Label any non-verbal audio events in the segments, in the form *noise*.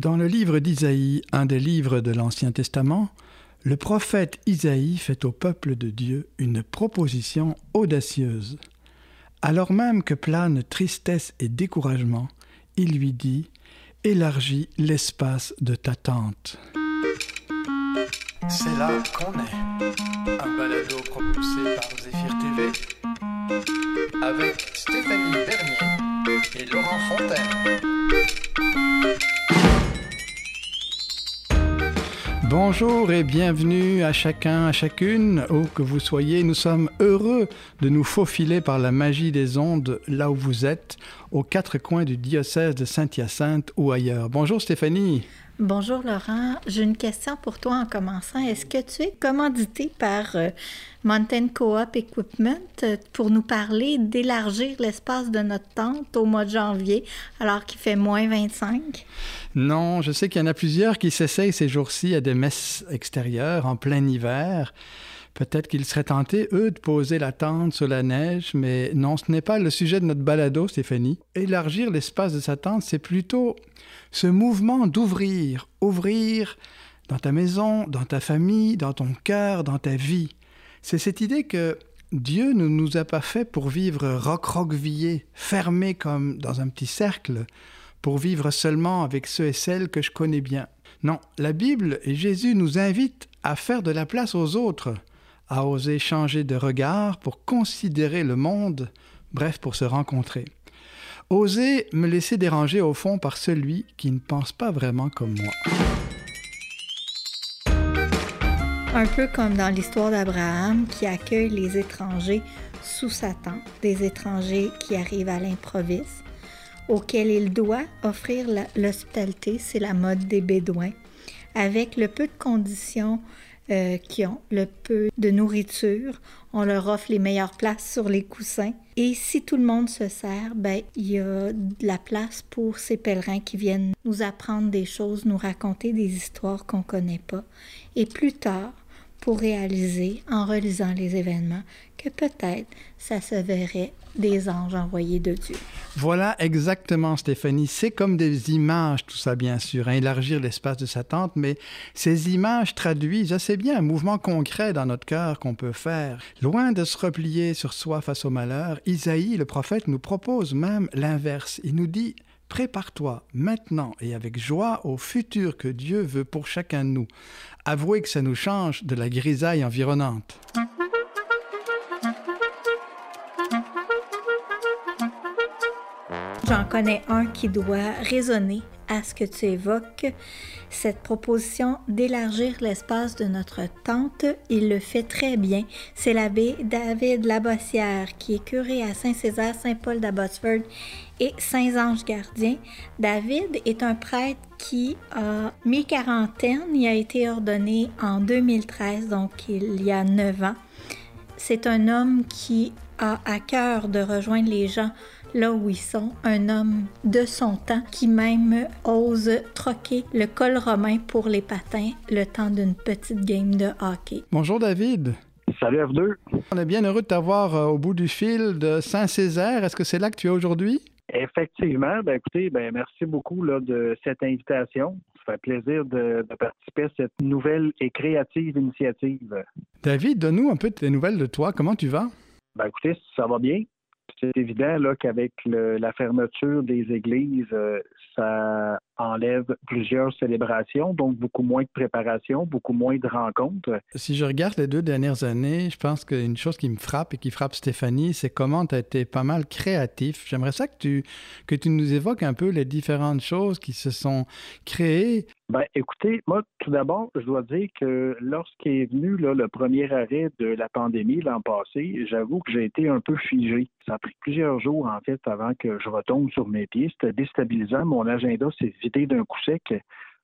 Dans le livre d'Isaïe, un des livres de l'Ancien Testament, le prophète Isaïe fait au peuple de Dieu une proposition audacieuse. Alors même que planent tristesse et découragement, il lui dit Élargis l'espace de ta tente. C'est là qu'on est. Un propulsé par TV avec Stéphanie Bernier et Laurent Fontaine. Bonjour et bienvenue à chacun, à chacune, où que vous soyez. Nous sommes heureux de nous faufiler par la magie des ondes là où vous êtes, aux quatre coins du diocèse de Saint-Hyacinthe ou ailleurs. Bonjour Stéphanie. Bonjour Laurent, j'ai une question pour toi en commençant. Est-ce que tu es commandité par euh, Mountain Co-op Equipment euh, pour nous parler d'élargir l'espace de notre tente au mois de janvier alors qu'il fait moins 25? Non, je sais qu'il y en a plusieurs qui s'essayent ces jours-ci à des messes extérieures en plein hiver. Peut-être qu'ils seraient tentés, eux, de poser la tente sur la neige, mais non, ce n'est pas le sujet de notre balado, Stéphanie. Élargir l'espace de sa tente, c'est plutôt ce mouvement d'ouvrir, ouvrir dans ta maison, dans ta famille, dans ton cœur, dans ta vie. C'est cette idée que Dieu ne nous a pas fait pour vivre roc-roquevillé, fermé comme dans un petit cercle, pour vivre seulement avec ceux et celles que je connais bien. Non, la Bible et Jésus nous invitent à faire de la place aux autres, à oser changer de regard pour considérer le monde, bref, pour se rencontrer. Oser me laisser déranger au fond par celui qui ne pense pas vraiment comme moi. Un peu comme dans l'histoire d'Abraham qui accueille les étrangers sous sa des étrangers qui arrivent à l'improviste, auxquels il doit offrir l'hospitalité, c'est la mode des Bédouins, avec le peu de conditions euh, qui ont le peu de nourriture. On leur offre les meilleures places sur les coussins. Et si tout le monde se sert, ben, il y a de la place pour ces pèlerins qui viennent nous apprendre des choses, nous raconter des histoires qu'on ne connaît pas. Et plus tard, pour réaliser, en relisant les événements, que peut-être ça se verrait des anges envoyés de Dieu. Voilà exactement, Stéphanie. C'est comme des images, tout ça, bien sûr, à élargir l'espace de sa tente, mais ces images traduisent assez bien un mouvement concret dans notre cœur qu'on peut faire. Loin de se replier sur soi face au malheur, Isaïe, le prophète, nous propose même l'inverse. Il nous dit Prépare-toi maintenant et avec joie au futur que Dieu veut pour chacun de nous. Avouez que ça nous change de la grisaille environnante. J'en connais un qui doit résonner à ce que tu évoques. Cette proposition d'élargir l'espace de notre tente, il le fait très bien. C'est l'abbé David Labossière qui est curé à Saint-Césaire, Saint-Paul d'Abbotsford et Saint-Ange-Gardien. David est un prêtre qui a mi-quarantaine. Il a été ordonné en 2013, donc il y a neuf ans. C'est un homme qui a à cœur de rejoindre les gens là où ils sont, un homme de son temps qui même ose troquer le col romain pour les patins le temps d'une petite game de hockey. Bonjour David. Salut F2. On est bien heureux de t'avoir euh, au bout du fil de Saint-Césaire. Est-ce que c'est là que tu es aujourd'hui? Effectivement. Ben, écoutez, ben, merci beaucoup là, de cette invitation. Ça fait plaisir de, de, participer à cette nouvelle et créative initiative. David, donne-nous un peu tes nouvelles de toi. Comment tu vas? Ben, écoutez, ça va bien c'est évident là, qu'avec la fermeture des églises, euh, ça enlève plusieurs célébrations, donc beaucoup moins de préparation, beaucoup moins de rencontres. Si je regarde les deux dernières années, je pense qu'une chose qui me frappe et qui frappe Stéphanie, c'est comment tu as été pas mal créatif. J'aimerais ça que tu, que tu nous évoques un peu les différentes choses qui se sont créées. Ben, écoutez, moi, tout d'abord, je dois dire que lorsqu'est venu là, le premier arrêt de la pandémie l'an passé, j'avoue que j'ai été un peu figé. Ça a pris plusieurs jours, en fait, avant que je retombe sur mes pieds. C'était déstabilisant. Mon agenda s'est d'un coup sec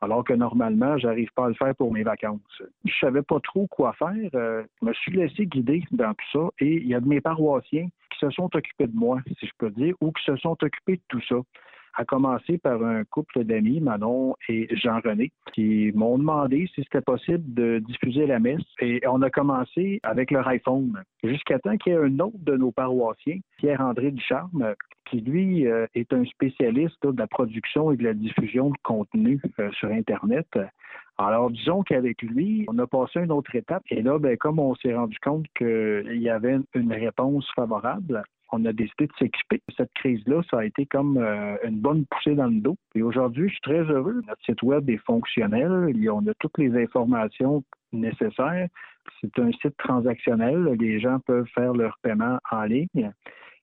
alors que normalement, j'arrive pas à le faire pour mes vacances. Je savais pas trop quoi faire. Euh, je me suis laissé guider dans tout ça et il y a de mes paroissiens qui se sont occupés de moi, si je peux dire, ou qui se sont occupés de tout ça. À commencer par un couple d'amis, Manon et Jean-René, qui m'ont demandé si c'était possible de diffuser la messe. Et on a commencé avec leur iPhone, jusqu'à temps qu'il y ait un autre de nos paroissiens, Pierre-André Ducharme, qui lui euh, est un spécialiste de la production et de la diffusion de contenu euh, sur Internet. Alors, disons qu'avec lui, on a passé une autre étape. Et là, ben, comme on s'est rendu compte qu'il y avait une réponse favorable, on a décidé de s'équiper. Cette crise-là, ça a été comme euh, une bonne poussée dans le dos. Et aujourd'hui, je suis très heureux. Notre site web est fonctionnel. On a toutes les informations nécessaires. C'est un site transactionnel. Les gens peuvent faire leur paiement en ligne.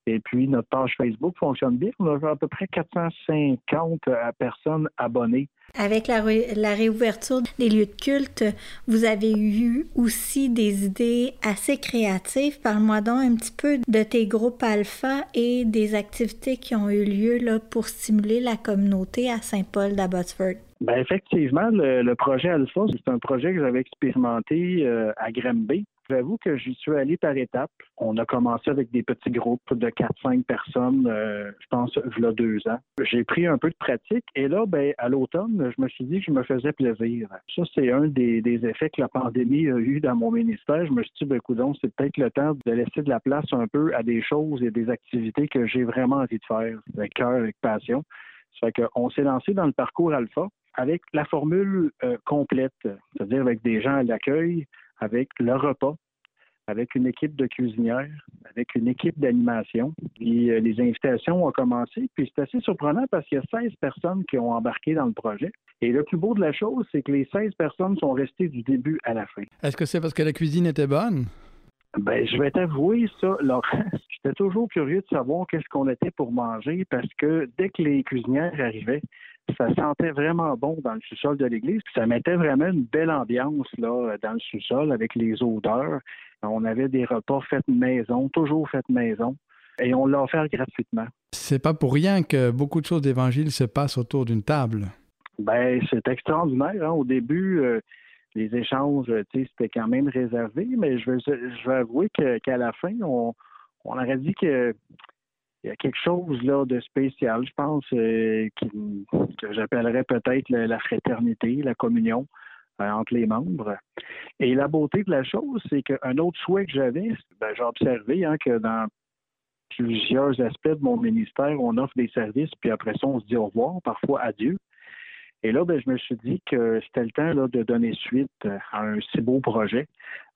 Et puis, notre page Facebook fonctionne bien. On a à peu près 450 euh, personnes abonnées. Avec la, la, réouverture des lieux de culte, vous avez eu aussi des idées assez créatives. Parle-moi donc un petit peu de tes groupes alpha et des activités qui ont eu lieu là, pour stimuler la communauté à Saint-Paul d'Abbotsford. Bien, effectivement, le, projet Alpha, c'est un projet que j'avais expérimenté euh, à Granby. J'avoue que j'y suis allé par étapes. On a commencé avec des petits groupes de 4-5 personnes, euh, je pense, il y a deux ans. J'ai pris un peu de pratique et là, ben, à l'automne, je me suis dit que je me faisais plaisir. Ça, c'est un des, effets que la pandémie a eu dans mon ministère. Je me suis dit, ben, écoute, c'est peut-être le temps de laisser de la place un peu à des choses et des activités que j'ai vraiment envie de faire avec cœur, avec passion. Ça fait qu'on s'est lancé dans le parcours alpha avec la formule euh, complète, c'est-à-dire avec des gens à l'accueil, avec le repas, avec une équipe de cuisinières, avec une équipe d'animation. Puis euh, les invitations ont commencé. Puis c'est assez surprenant parce qu'il y a 16 personnes qui ont embarqué dans le projet. Et le plus beau de la chose, c'est que les 16 personnes sont restées du début à la fin. Est-ce que c'est parce que la cuisine était bonne? Ben, je vais t'avouer ça, Laurent. *laughs* J'étais toujours curieux de savoir qu'est-ce qu'on était pour manger parce que dès que les cuisinières arrivaient, ça sentait vraiment bon dans le sous-sol de l'église. Ça mettait vraiment une belle ambiance là, dans le sous-sol avec les odeurs. On avait des repas faits maison, toujours faits maison, et on l'a offert gratuitement. C'est pas pour rien que beaucoup de choses d'évangile se passent autour d'une table. Ben, c'est extraordinaire. Hein. Au début, euh, les échanges, c'était quand même réservé, mais je vais, je vais avouer qu'à la fin, on, on aurait dit que il y a quelque chose là de spécial, je pense, euh, que j'appellerais peut-être la, fraternité, la communion euh, entre les membres. Et la beauté de la chose, c'est qu'un autre souhait que j'avais, ben, j'ai observé hein, que dans plusieurs aspects de mon ministère, on offre des services, puis après ça, on se dit au revoir, parfois adieu. Et là, ben, je me suis dit que c'était le temps de donner suite à un si beau projet.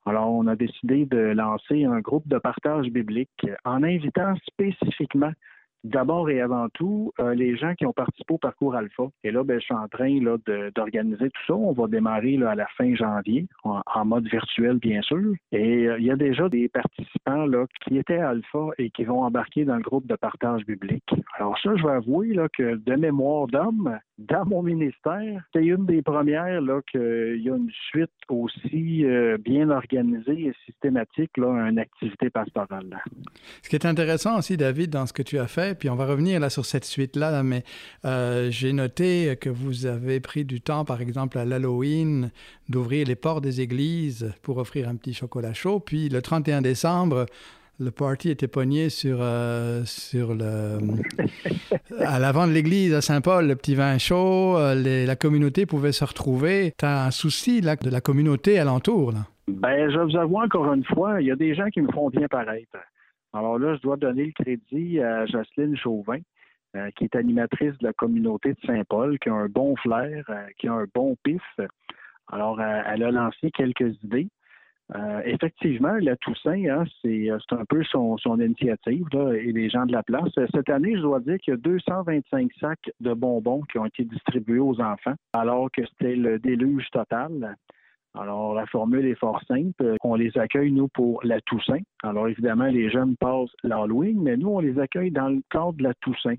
Alors, on a décidé de lancer un groupe de partage biblique en invitant spécifiquement D'abord et avant tout, euh, les gens qui ont participé au parcours Alpha. Et là, ben, je suis en train là, d'organiser tout ça. On va démarrer là, à la fin janvier, en, mode virtuel, bien sûr. Et euh, il y a déjà des participants là, qui étaient Alpha et qui vont embarquer dans le groupe de partage biblique. Alors ça, je vais avouer là, que de mémoire d'homme, dans mon ministère, c'est une des premières là qu'il y a une suite aussi euh, bien organisée et systématique là, à une activité pastorale. Ce qui est intéressant aussi, David, dans ce que tu as fait, puis on va revenir là sur cette suite-là, mais euh, j'ai noté que vous avez pris du temps, par exemple, à l'Halloween, d'ouvrir les portes des églises pour offrir un petit chocolat chaud, puis le 31 décembre, le party était pogné sur, euh, sur le, à l'avant de l'église à Saint-Paul, le petit vin chaud, euh, la communauté pouvait se retrouver. Tu as un souci là, de la communauté alentour. Là? Ben, je vous avoue encore une fois, il y a des gens qui me font bien paraître. Alors là, je dois donner le crédit à Jocelyne Chauvin, euh, qui est animatrice de la communauté de Saint-Paul, qui a un bon flair, qui a un bon pif. Alors, elle a lancé quelques idées. Euh, effectivement, la Toussaint, hein, euh, c'est un peu son, initiative et les gens de la place. Cette année, je dois dire qu'il y a 225 sacs de bonbons qui ont été distribués aux enfants, alors que c'était le déluge total. Alors, la formule est fort simple. On les accueille, nous, pour la Toussaint. Alors, évidemment, les jeunes passent l'Halloween, mais nous, on les accueille dans le cadre de la Toussaint.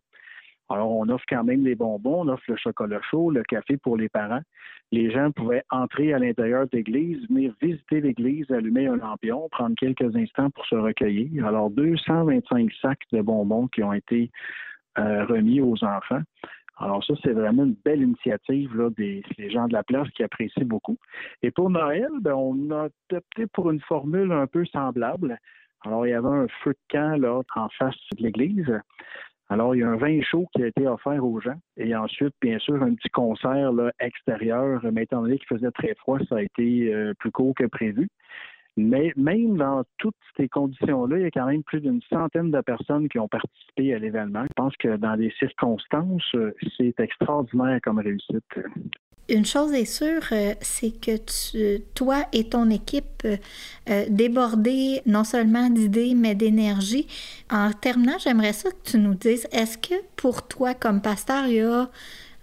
Alors, on offre quand même les bonbons, on offre le chocolat chaud, le café pour les parents. Les gens pouvaient entrer à l'intérieur de l'église, venir visiter l'église, allumer un lampion, prendre quelques instants pour se recueillir. Alors, 225 sacs de bonbons qui ont été euh, remis aux enfants. Alors ça, c'est vraiment une belle initiative là, des, gens de la place qui apprécient beaucoup. Et pour Noël, ben, on a opté pour une formule un peu semblable. Alors, il y avait un feu de camp là, en face de l'église. Alors, il y a un vin chaud qui a été offert aux gens. Et ensuite, bien sûr, un petit concert là, extérieur. Mais étant donné qu'il faisait très froid, ça a été euh, plus court que prévu. Mais même dans toutes ces conditions-là, il y a quand même plus d'une centaine de personnes qui ont participé à l'événement. Je pense que dans les circonstances, euh, c'est extraordinaire comme réussite. Une chose est sûre, euh, c'est que tu, toi et ton équipe euh, débordez non seulement d'idées, mais d'énergie. En terminant, j'aimerais ça que tu nous dises, est-ce que pour toi, comme pasteur, il y a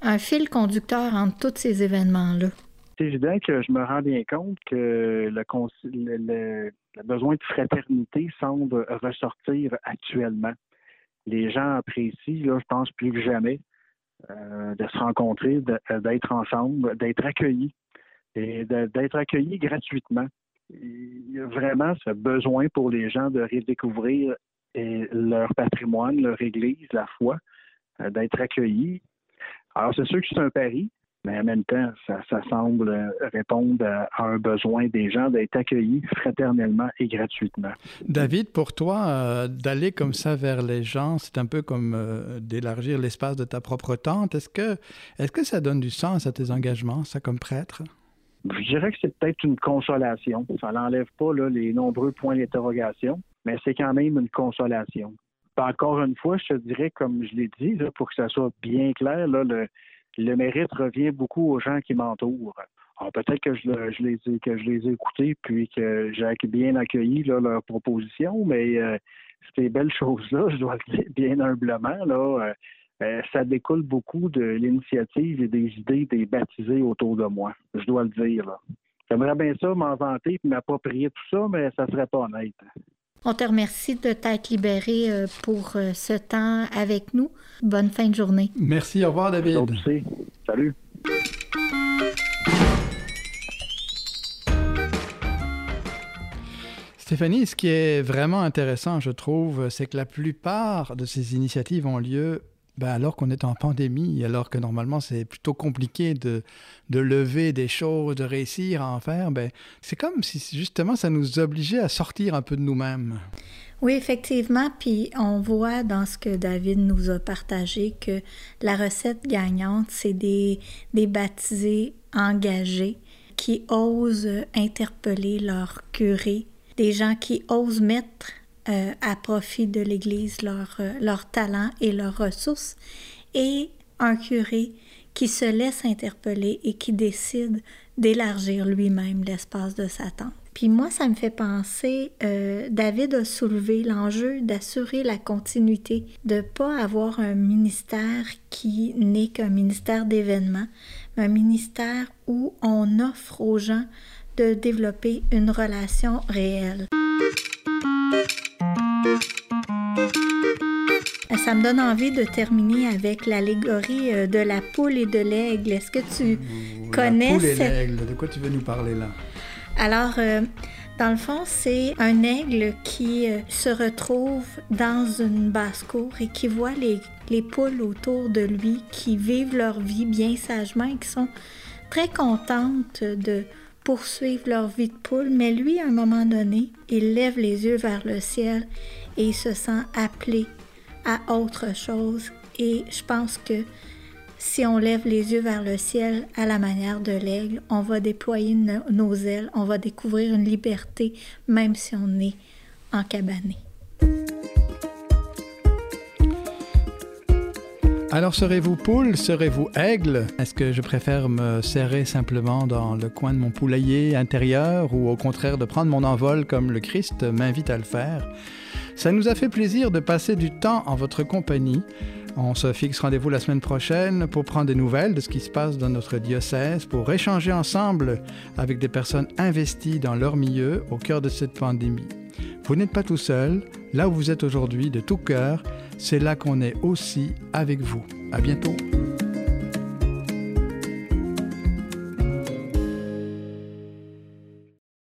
un fil conducteur entre tous ces événements-là? C'est évident que je me rends bien compte que le, besoin de fraternité semble ressortir actuellement. Les gens apprécient, là, je pense plus que jamais, euh, de se rencontrer, d'être ensemble, d'être accueillis et d'être accueillis gratuitement. Il y a vraiment ce besoin pour les gens de redécouvrir leur patrimoine, leur Église, la foi, euh, d'être accueillis. Alors, c'est sûr que c'est un pari, mais en même temps, ça, semble répondre à, un besoin des gens d'être accueillis fraternellement et gratuitement. David, pour toi, euh, d'aller comme ça vers les gens, c'est un peu comme euh, d'élargir l'espace de ta propre tente. Est-ce que, est que ça donne du sens à tes engagements, ça, comme prêtre? Je dirais que c'est peut-être une consolation. Ça n'enlève pas les nombreux points d'interrogation, mais c'est quand même une consolation. encore une fois, je te dirais, comme je l'ai dit, pour que ça soit bien clair, là, le, le mérite revient beaucoup aux gens qui m'entourent. Peut-être que je, les ai, écoutés puis que j'ai bien accueilli leurs propositions, mais euh, ces belles choses-là, je dois le dire bien humblement, euh, euh, ça découle beaucoup de l'initiative et des idées des baptisés autour de moi. Je dois le dire. J'aimerais bien ça m'en vanter et m'approprier tout ça, mais ça serait pas honnête. On te remercie de t'être libéré euh, pour euh, ce temps avec nous. Bonne fin de journée. Merci. Au revoir, David. Salut. Stéphanie, ce qui est vraiment intéressant, je trouve, c'est que la plupart de ces initiatives ont lieu ben, alors qu'on est en pandémie, alors que normalement c'est plutôt compliqué de, de, lever des choses, de réussir à en faire, ben, c'est comme si justement ça nous obligeait à sortir un peu de nous-mêmes. Oui, effectivement, puis on voit dans ce que David nous a partagé que la recette gagnante, c'est des, des baptisés engagés qui osent interpeller leur curé, des gens qui osent mettre euh, à profit de l'Église leurs leur euh, talents et leurs ressources, et un curé qui se laisse interpeller et qui décide d'élargir lui-même l'espace de sa tente. Puis moi, ça me fait penser, euh, David a soulevé l'enjeu d'assurer la continuité, de ne pas avoir un ministère qui n'est qu'un ministère d'événements, mais un ministère où on offre aux gens de développer une relation réelle. Ça me donne envie de terminer avec l'allégorie euh, de la poule et de l'aigle. Est-ce que tu connais la poule et l'aigle, de quoi tu veux nous parler là? Alors, euh, dans le fond, c'est un aigle qui euh, se retrouve dans une basse-cour et qui voit les, les poules autour de lui qui vivent leur vie bien sagement et qui sont très contentes de poursuivre leur vie de poule, mais lui, à un moment donné, il lève les yeux vers le ciel et il se sent appelé à autre chose. Et je pense que si on lève les yeux vers le ciel à la manière de l'aigle, on va déployer nos ailes, on va découvrir une liberté, même si on est en cabané. Alors serez-vous poule, serez-vous aigle? Est-ce que je préfère me serrer simplement dans le coin de mon poulailler intérieur ou au contraire de prendre mon envol comme le Christ m'invite à le faire? Ça nous a fait plaisir de passer du temps en votre compagnie. On se fixe rendez-vous la semaine prochaine pour prendre des nouvelles de ce qui se passe dans notre diocèse, pour échanger ensemble avec des personnes investies dans leur milieu au cœur de cette pandémie. Vous n'êtes pas tout seul, là où vous êtes aujourd'hui, de tout cœur, c'est là qu'on est aussi avec vous. À bientôt.